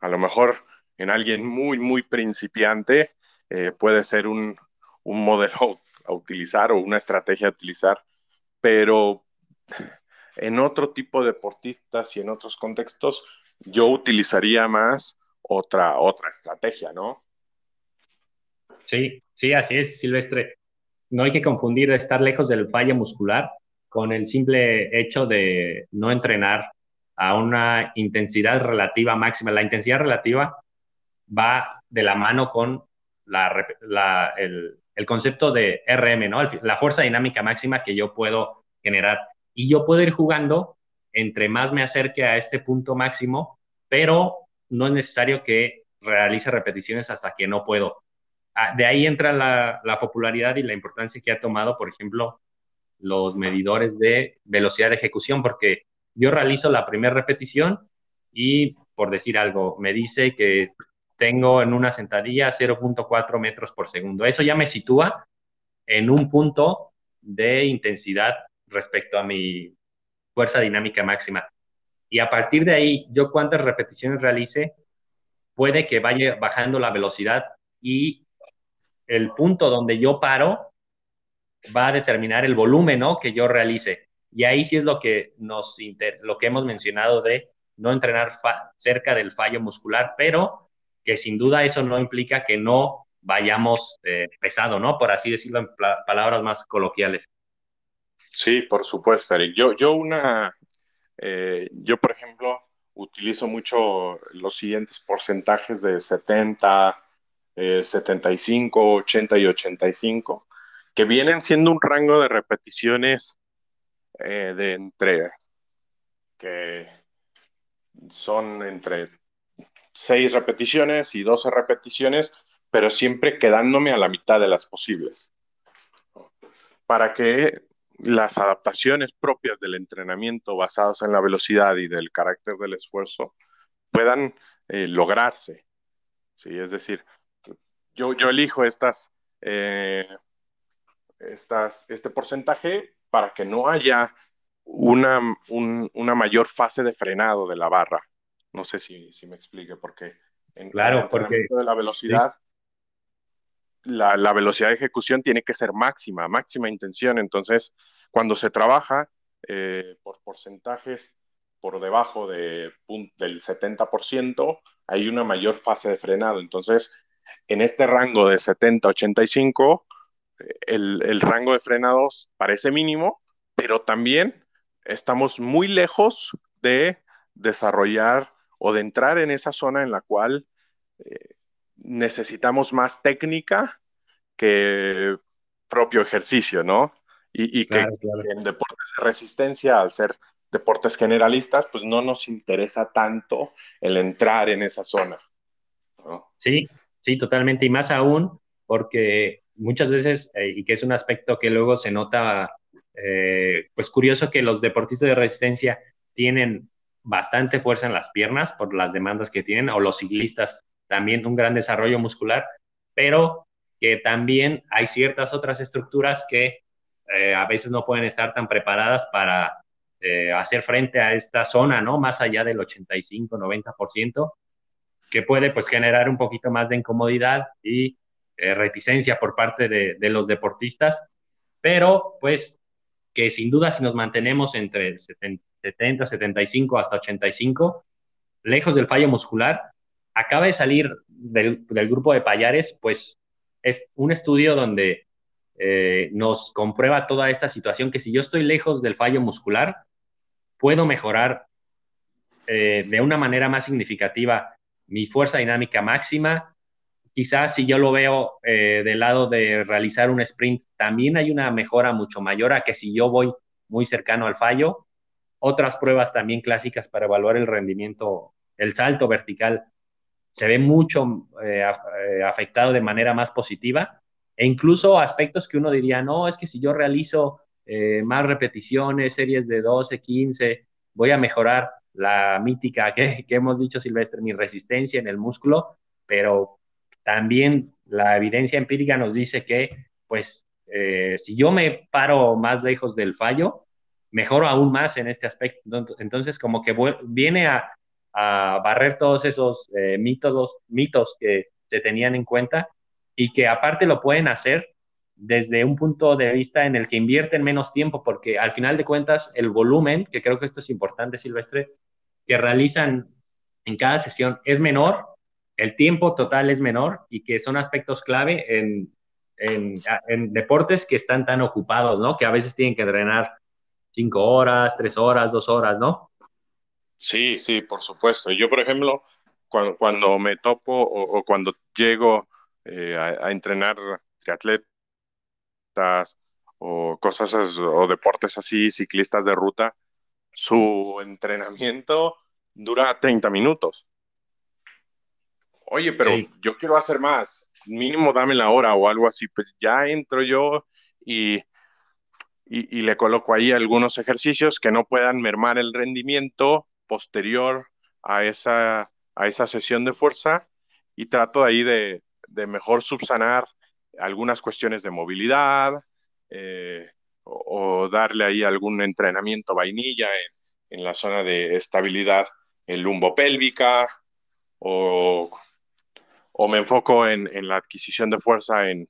a lo mejor en alguien muy, muy principiante eh, puede ser un, un modelo a utilizar o una estrategia a utilizar, pero en otro tipo de deportistas y en otros contextos, yo utilizaría más otra, otra estrategia, ¿no? Sí, sí, así es, Silvestre. No hay que confundir estar lejos del fallo muscular con el simple hecho de no entrenar a una intensidad relativa máxima. La intensidad relativa va de la mano con la, el, el, concepto de RM, ¿no? la fuerza dinámica máxima que yo puedo generar. Y yo puedo ir jugando entre más me acerque a este punto máximo, pero no es necesario que realice repeticiones hasta que no puedo. Ah, de ahí entra la, la popularidad y la importancia que ha tomado, por ejemplo, los medidores de velocidad de ejecución, porque yo realizo la primera repetición y, por decir algo, me dice que tengo en una sentadilla 0.4 metros por segundo. Eso ya me sitúa en un punto de intensidad respecto a mi fuerza dinámica máxima. Y a partir de ahí, yo cuántas repeticiones realice, puede que vaya bajando la velocidad y el punto donde yo paro va a determinar el volumen ¿no? que yo realice. Y ahí sí es lo que, nos lo que hemos mencionado de no entrenar cerca del fallo muscular, pero que sin duda eso no implica que no vayamos eh, pesado, ¿no? Por así decirlo en palabras más coloquiales. Sí, por supuesto, Eric. Yo, yo una, eh, yo por ejemplo, utilizo mucho los siguientes porcentajes de 70, 75, 80 y 85, que vienen siendo un rango de repeticiones eh, de entre, que son entre 6 repeticiones y 12 repeticiones, pero siempre quedándome a la mitad de las posibles. Para que las adaptaciones propias del entrenamiento basadas en la velocidad y del carácter del esfuerzo puedan eh, lograrse. ¿sí? Es decir, yo, yo elijo estas, eh, estas, este porcentaje para que no haya una, una mayor fase de frenado de la barra. No sé si, si me explique, porque en claro, el porque de la velocidad, la, la, velocidad de ejecución tiene que ser máxima, máxima intención. Entonces, cuando se trabaja eh, por porcentajes por debajo de, del 70%, hay una mayor fase de frenado. Entonces, en este rango de 70-85, el, el rango de frenados parece mínimo, pero también estamos muy lejos de desarrollar o de entrar en esa zona en la cual eh, necesitamos más técnica que propio ejercicio, ¿no? Y, que, en deportes de resistencia, al ser deportes generalistas, pues no nos interesa tanto el entrar en esa zona. Sí, sí, totalmente. Y más aún porque muchas veces, eh, y que es un aspecto que luego se nota, eh, pues curioso que los deportistas de resistencia tienen bastante fuerza en las piernas por las demandas que tienen, o los ciclistas también un gran desarrollo muscular, pero que también hay ciertas otras estructuras que eh, a veces no pueden estar tan preparadas para eh, hacer frente a esta zona, ¿no? Más allá del 85-90%, que puede pues generar un poquito más de incomodidad y eh, reticencia por parte de, de los deportistas, pero pues que sin duda si nos mantenemos entre 70 70, 75 hasta 85, lejos del fallo muscular. Acaba de salir del, grupo de Payares, pues es un estudio donde eh, nos comprueba toda esta situación, que si yo estoy lejos del fallo muscular, puedo mejorar eh, de una manera más significativa mi fuerza dinámica máxima. Quizás si yo lo veo eh, del lado de realizar un sprint, también hay una mejora mucho mayor a que si yo voy muy cercano al fallo. Otras pruebas también clásicas para evaluar el rendimiento, el salto vertical, se ve mucho eh, eh, afectado de manera más positiva. E incluso aspectos que uno diría, no, es que si yo realizo eh, más repeticiones, series de 12, 15, voy a mejorar la mítica que, que hemos dicho, Silvestre, mi resistencia en el músculo, pero también la evidencia empírica nos dice que, pues, eh, si yo me paro más lejos del fallo, mejoro aún más en este aspecto. Entonces, como que viene a, a barrer todos esos eh, mitos, mitos que se tenían en cuenta y que aparte lo pueden hacer desde un punto de vista en el que invierten menos tiempo, porque al final de cuentas el volumen, que creo que esto es importante, Silvestre, que realizan en cada sesión es menor, el tiempo total es menor y que son aspectos clave en, en, en deportes que están tan ocupados, ¿no? Que a veces tienen que entrenar cinco horas, tres horas, dos horas, ¿no? Sí, sí, por supuesto. Yo, por ejemplo, cuando, cuando me topo o, o cuando llego eh, a, entrenar triatletas o cosas o deportes así, ciclistas de ruta, su entrenamiento dura 30 minutos. Oye, pero yo quiero hacer más, mínimo dame la hora o algo así, pues ya entro yo y, y, le coloco ahí algunos ejercicios que no puedan mermar el rendimiento posterior a esa, a esa sesión de fuerza y trato ahí de, de mejor subsanar algunas cuestiones de movilidad eh, o, darle ahí algún entrenamiento vainilla en, en la zona de estabilidad en lumbopélvica o, o me enfoco en, en, la adquisición de fuerza en,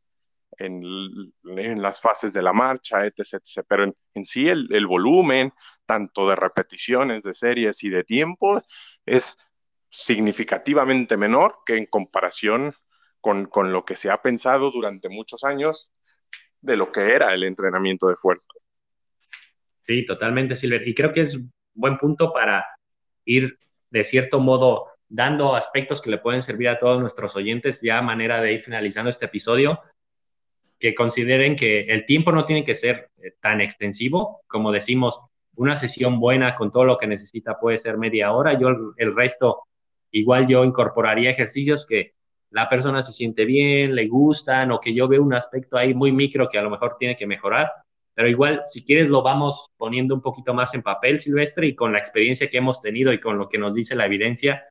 en, las fases de la marcha, etc. etc. Pero en, en sí el, el, volumen, tanto de repeticiones, de series y de tiempo, es significativamente menor que en comparación con, con lo que se ha pensado durante muchos años de lo que era el entrenamiento de fuerza. Sí, totalmente, Silver. Y creo que es buen punto para ir, de cierto modo, dando aspectos que le pueden servir a todos nuestros oyentes, ya manera de ir finalizando este episodio, que consideren que el tiempo no tiene que ser eh, tan extensivo, como decimos, una sesión buena con todo lo que necesita puede ser media hora, yo el, resto, igual yo incorporaría ejercicios que la persona se siente bien, le gustan o que yo veo un aspecto ahí muy micro que a lo mejor tiene que mejorar. Pero igual, si quieres, lo vamos poniendo un poquito más en papel, Silvestre, y con la experiencia que hemos tenido y con lo que nos dice la evidencia,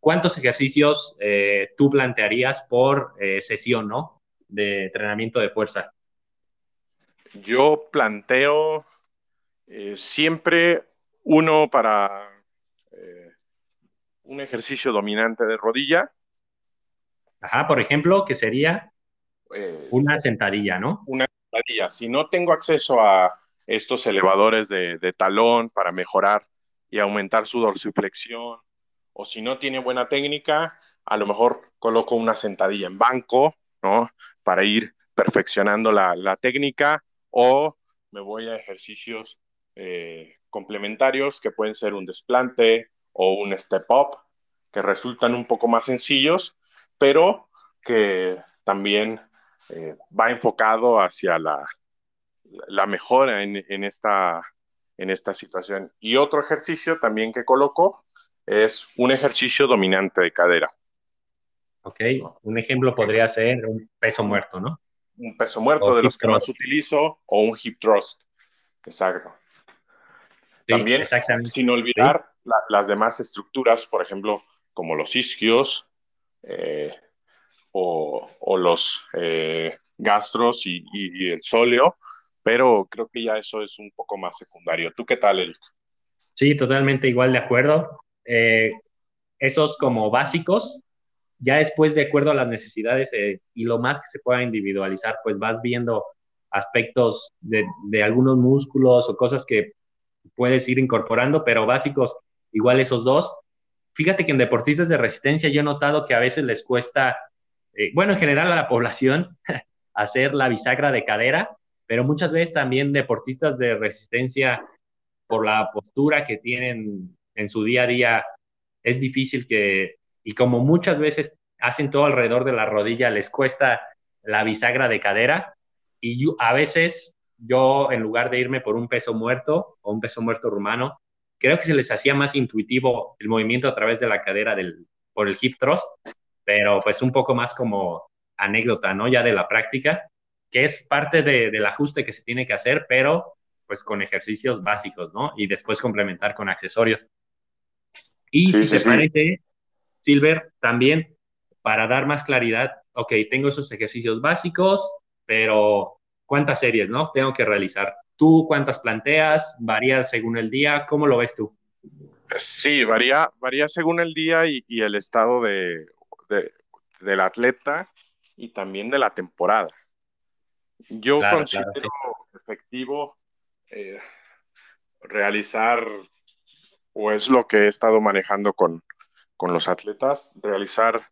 ¿cuántos ejercicios eh, tú plantearías por eh, sesión, ¿no? De entrenamiento de fuerza. Yo planteo eh, siempre uno para eh, un ejercicio dominante de rodilla, Ajá, por ejemplo, que sería eh, una sentadilla, ¿no? Una sentadilla. Si no tengo acceso a estos elevadores de, de talón para mejorar y aumentar su dorsiflexión, o si no tiene buena técnica, a lo mejor coloco una sentadilla en banco, ¿no? Para ir perfeccionando la, técnica, o me voy a ejercicios eh, complementarios que pueden ser un desplante o un step up, que resultan un poco más sencillos, pero que también eh, va enfocado hacia la, la mejora en, esta, en esta situación. Y otro ejercicio también que coloco es un ejercicio dominante de cadera. Ok, un ejemplo podría ser un peso muerto, ¿no? Un peso muerto o de los que más utilizo o un hip thrust. Exacto. Sí, También, sin olvidar sí. la, las demás estructuras, por ejemplo, como los isquios, eh, o, o, los eh, gastros y, y, y, el sóleo, pero creo que ya eso es un poco más secundario. ¿Tú qué tal, Eric? Sí, totalmente igual de acuerdo. Eh, esos como básicos, ya después de acuerdo a las necesidades eh, y lo más que se pueda individualizar, pues vas viendo aspectos de, algunos músculos o cosas que puedes ir incorporando, pero básicos, igual esos dos, Fíjate que en deportistas de resistencia yo he notado que a veces les cuesta, eh, bueno, en general a la población, hacer la bisagra de cadera, pero muchas veces también deportistas de resistencia, por la postura que tienen en su día a día, es difícil que, y como muchas veces hacen todo alrededor de la rodilla, les cuesta la bisagra de cadera, y yo, a veces yo, en lugar de irme por un peso muerto o un peso muerto rumano, creo que se les hacía más intuitivo el movimiento a través de la cadera del, por el hip thrust, pero pues un poco más como anécdota, ¿no? Ya de la práctica, que es parte del ajuste que se tiene que hacer, pero pues con ejercicios básicos, ¿no? Y después complementar con accesorios. Y si te parece, Silver, también para dar más claridad, ok, tengo esos ejercicios básicos, pero ¿cuántas series, no? Tengo que realizar. ¿Tú cuántas planteas? ¿Varía según el día? ¿Cómo lo ves tú? Sí, varía, varía según el día y, el estado de, del atleta y también de la temporada. Yo considero efectivo eh, realizar, o es lo que he estado manejando con, con los atletas, realizar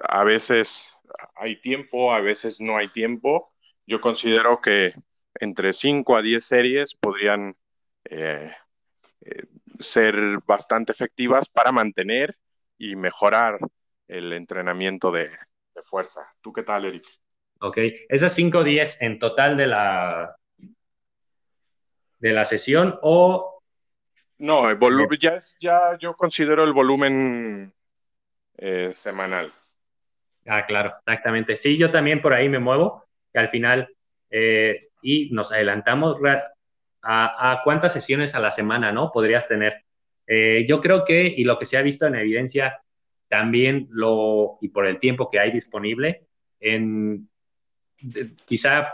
a veces hay tiempo, a veces no hay tiempo. Yo considero que entre 5 a 10 series podrían eh, eh, ser bastante efectivas para mantener y mejorar el entrenamiento de, fuerza. ¿Tú qué tal, Eric? Ok, esas 5 o 10 en total de la, de la sesión o... No, el volumen, ya, es, ya yo considero el volumen eh, semanal. Ah, claro, exactamente. Sí, yo también por ahí me muevo, que al final, eh, y nos adelantamos a, cuántas sesiones a la semana, ¿no? Podrías tener. Eh, yo creo que, y lo que se ha visto en evidencia, también lo, y por el tiempo que hay disponible, en quizá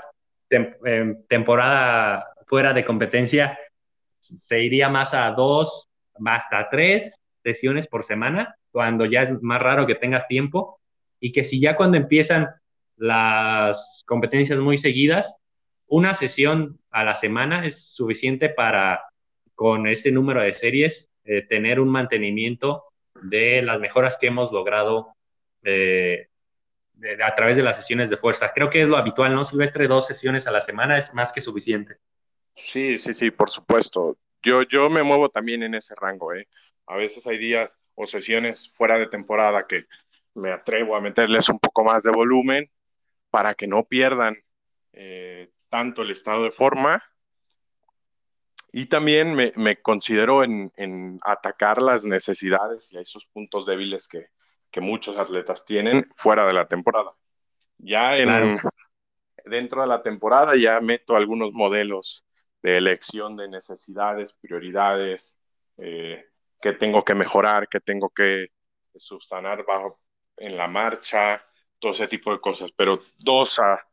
en temporada fuera de competencia, se iría más a dos, hasta tres sesiones por semana, cuando ya es más raro que tengas tiempo y que si ya cuando empiezan las competencias muy seguidas, una sesión a la semana es suficiente para, con ese número de series, eh, tener un mantenimiento de las mejoras que hemos logrado eh, a través de las sesiones de fuerza. Creo que es lo habitual, ¿no, Silvestre? Dos sesiones a la semana es más que suficiente. Sí, sí, sí, por supuesto. Yo, yo me muevo también en ese rango, ¿eh? A veces hay días o sesiones fuera de temporada que me atrevo a meterles un poco más de volumen para que no pierdan eh, tanto el estado de forma. Y también me, considero en, atacar las necesidades y esos puntos débiles que, muchos atletas tienen fuera de la temporada. Ya en, dentro de la temporada ya meto algunos modelos de elección de necesidades, prioridades, eh, que tengo que mejorar, que tengo que subsanar bajo, en la marcha, todo ese tipo de cosas, pero dos a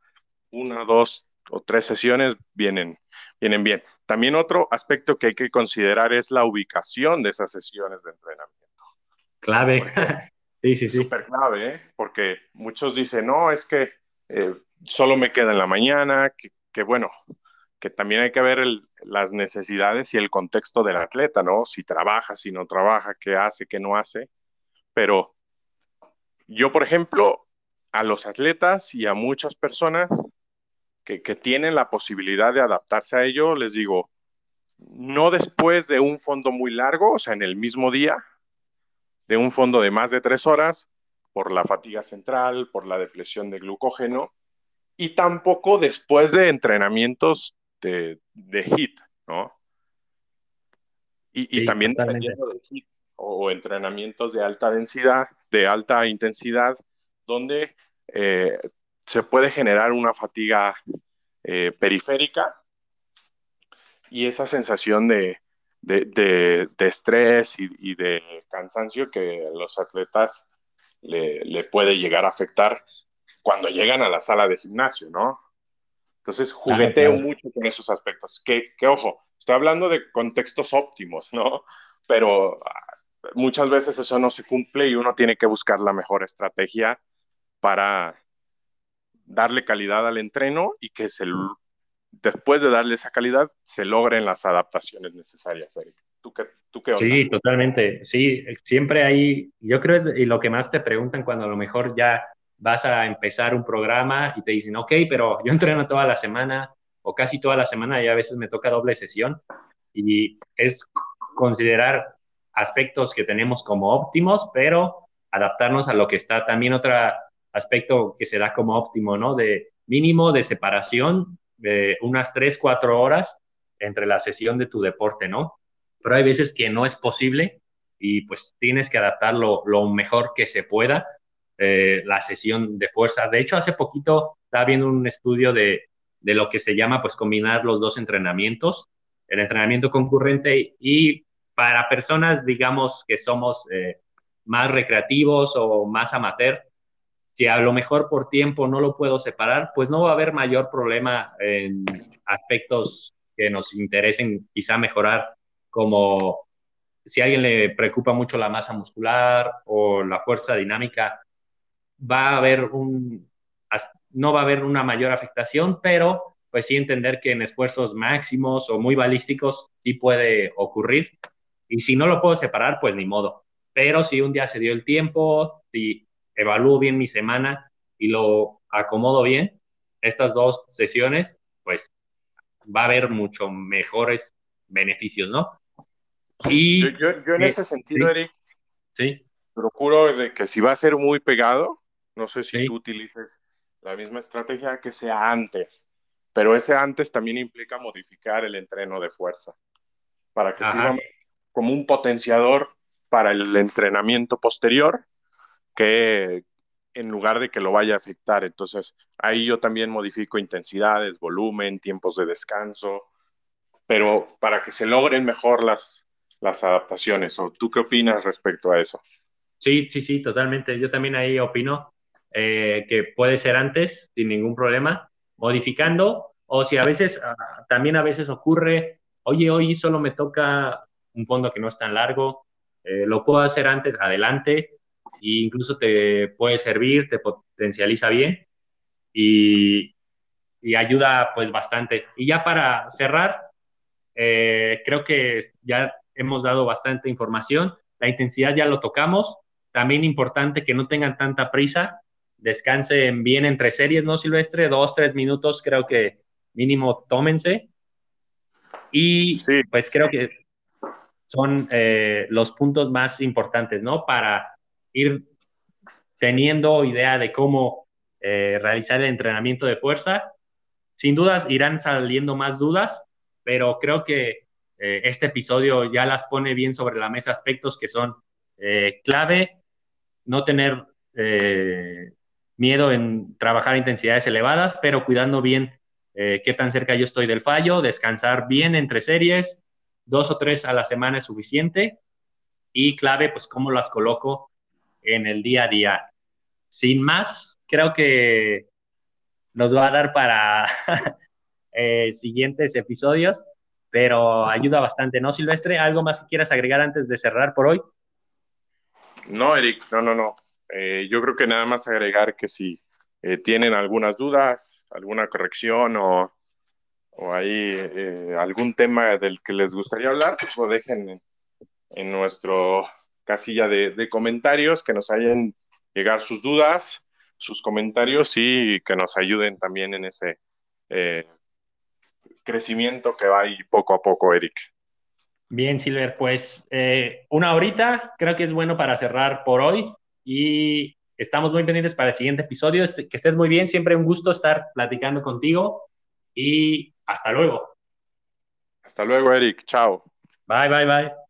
una, dos o tres sesiones vienen, vienen bien. También otro aspecto que hay que considerar es la ubicación de esas sesiones de entrenamiento. Clave. sí, sí, sí. Súper clave, ¿eh? porque muchos dicen, no, es que eh, solo me queda en la mañana, que, bueno, que también hay que ver las necesidades y el contexto del atleta, ¿no? Si trabaja, si no trabaja, qué hace, qué no hace. Pero yo, por ejemplo, a los atletas y a muchas personas que, tienen la posibilidad de adaptarse a ello, les digo, no después de un fondo muy largo, o sea, en el mismo día, de un fondo de más de tres horas, por la fatiga central, por la depresión de glucógeno, y tampoco después de entrenamientos de, de HIT, ¿no? Y, también dependiendo de HIT o entrenamientos de alta densidad, de alta intensidad, donde eh, se puede generar una fatiga eh, periférica y esa sensación de, estrés y, de cansancio que los atletas le, puede llegar a afectar cuando llegan a la sala de gimnasio, ¿no? Entonces, jugueteo mucho con esos aspectos. Que, que, ojo, estoy hablando de contextos óptimos, ¿no? Pero muchas veces eso no se cumple y uno tiene que buscar la mejor estrategia para darle calidad al entreno y que se, después de darle esa calidad se logren las adaptaciones necesarias. ¿Tú qué, tú qué Sí, totalmente. Sí, siempre hay, yo creo y lo que más te preguntan cuando a lo mejor ya vas a empezar un programa y te dicen, ok, pero yo entreno toda la semana o casi toda la semana y a veces me toca doble sesión y es considerar aspectos que tenemos como óptimos, pero adaptarnos a lo que está también otro aspecto que se da como óptimo, ¿no? De mínimo de separación de unas 3, 4 horas entre la sesión de tu deporte, ¿no? Pero hay veces que no es posible y pues tienes que adaptarlo lo mejor que se pueda eh, la sesión de fuerza. De hecho, hace poquito estaba viendo un estudio de, de lo que se llama pues combinar los dos entrenamientos, el entrenamiento concurrente y para personas, digamos, que somos eh, más recreativos o más amateur, si a lo mejor por tiempo no lo puedo separar, pues no va a haber mayor problema en aspectos que nos interesen quizá mejorar, como si a alguien le preocupa mucho la masa muscular o la fuerza dinámica, va a haber un, no va a haber una mayor afectación, pero pues sí entender que en esfuerzos máximos o muy balísticos sí puede ocurrir. Y si no lo puedo separar, pues ni modo. Pero si un día se dio el tiempo, si evalúo bien mi semana y lo acomodo bien, estas dos sesiones, pues va a haber mucho mejores beneficios, ¿no? Y, yo, en ese sentido, Eric, sí. procuro de que si va a ser muy pegado, no sé si tú utilices la misma estrategia que sea antes, pero ese antes también implica modificar el entreno de fuerza para que sirva como un potenciador para el entrenamiento posterior que en lugar de que lo vaya a afectar. Entonces, ahí yo también modifico intensidades, volumen, tiempos de descanso, pero para que se logren mejor las, las adaptaciones. ¿O tú qué opinas respecto a eso? Sí, sí, sí, totalmente. Yo también ahí opino eh, que puede ser antes, sin ningún problema, modificando, o si a veces, ah, también a veces ocurre, oye, hoy solo me toca un fondo que no es tan largo, eh, lo puedo hacer antes, adelante, e incluso te puede servir, te potencializa bien y, y ayuda pues bastante. Y ya para cerrar, eh, creo que ya hemos dado bastante información, la intensidad ya lo tocamos, también importante que no tengan tanta prisa, descansen bien entre series, ¿no, Silvestre? Dos, tres minutos, creo que mínimo tómense. Y pues creo que son eh, los puntos más importantes, ¿no? Para ir teniendo idea de cómo eh, realizar el entrenamiento de fuerza. Sin dudas irán saliendo más dudas, pero creo que eh, este episodio ya las pone bien sobre la mesa aspectos que son clave, no tener miedo en trabajar intensidades elevadas, pero cuidando bien eh, qué tan cerca yo estoy del fallo, descansar bien entre series, dos o tres a la semana es suficiente y clave, pues cómo las coloco en el día a día. Sin más, creo que nos va a dar para eh, siguientes episodios, pero ayuda bastante, ¿no, Silvestre? ¿Algo más que quieras agregar antes de cerrar por hoy? No, Eric, no, no, no. Eh, yo creo que nada más agregar que si eh, tienen algunas dudas, alguna corrección o, o ahí eh, algún tema del que les gustaría hablar, pues lo dejen en, nuestro casilla de, comentarios, que nos hayan llegar sus dudas, sus comentarios y que nos ayuden también en ese crecimiento que va ahí poco a poco, Eric. Bien, Silver, pues una horita creo que es bueno para cerrar por hoy y estamos muy pendientes para el siguiente episodio. Este, que estés muy bien, siempre un gusto estar platicando contigo y hasta luego. Hasta luego, Eric. Chao. Bye, bye, bye.